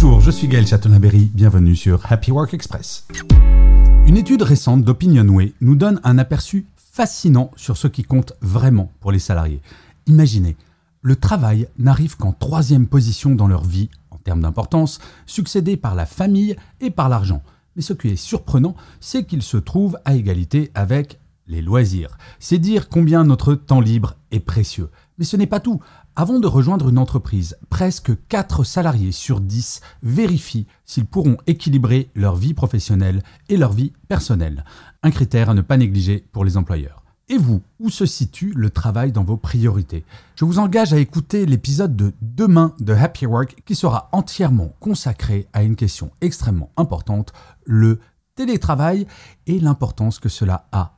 Bonjour, je suis Gaël Chatonaberry, bienvenue sur Happy Work Express. Une étude récente d'Opinionway nous donne un aperçu fascinant sur ce qui compte vraiment pour les salariés. Imaginez, le travail n'arrive qu'en troisième position dans leur vie en termes d'importance, succédé par la famille et par l'argent. Mais ce qui est surprenant, c'est qu'il se trouve à égalité avec les loisirs. C'est dire combien notre temps libre est précieux. Mais ce n'est pas tout. Avant de rejoindre une entreprise, presque 4 salariés sur 10 vérifient s'ils pourront équilibrer leur vie professionnelle et leur vie personnelle. Un critère à ne pas négliger pour les employeurs. Et vous, où se situe le travail dans vos priorités? Je vous engage à écouter l'épisode de demain de Happy Work qui sera entièrement consacré à une question extrêmement importante, le télétravail et l'importance que cela a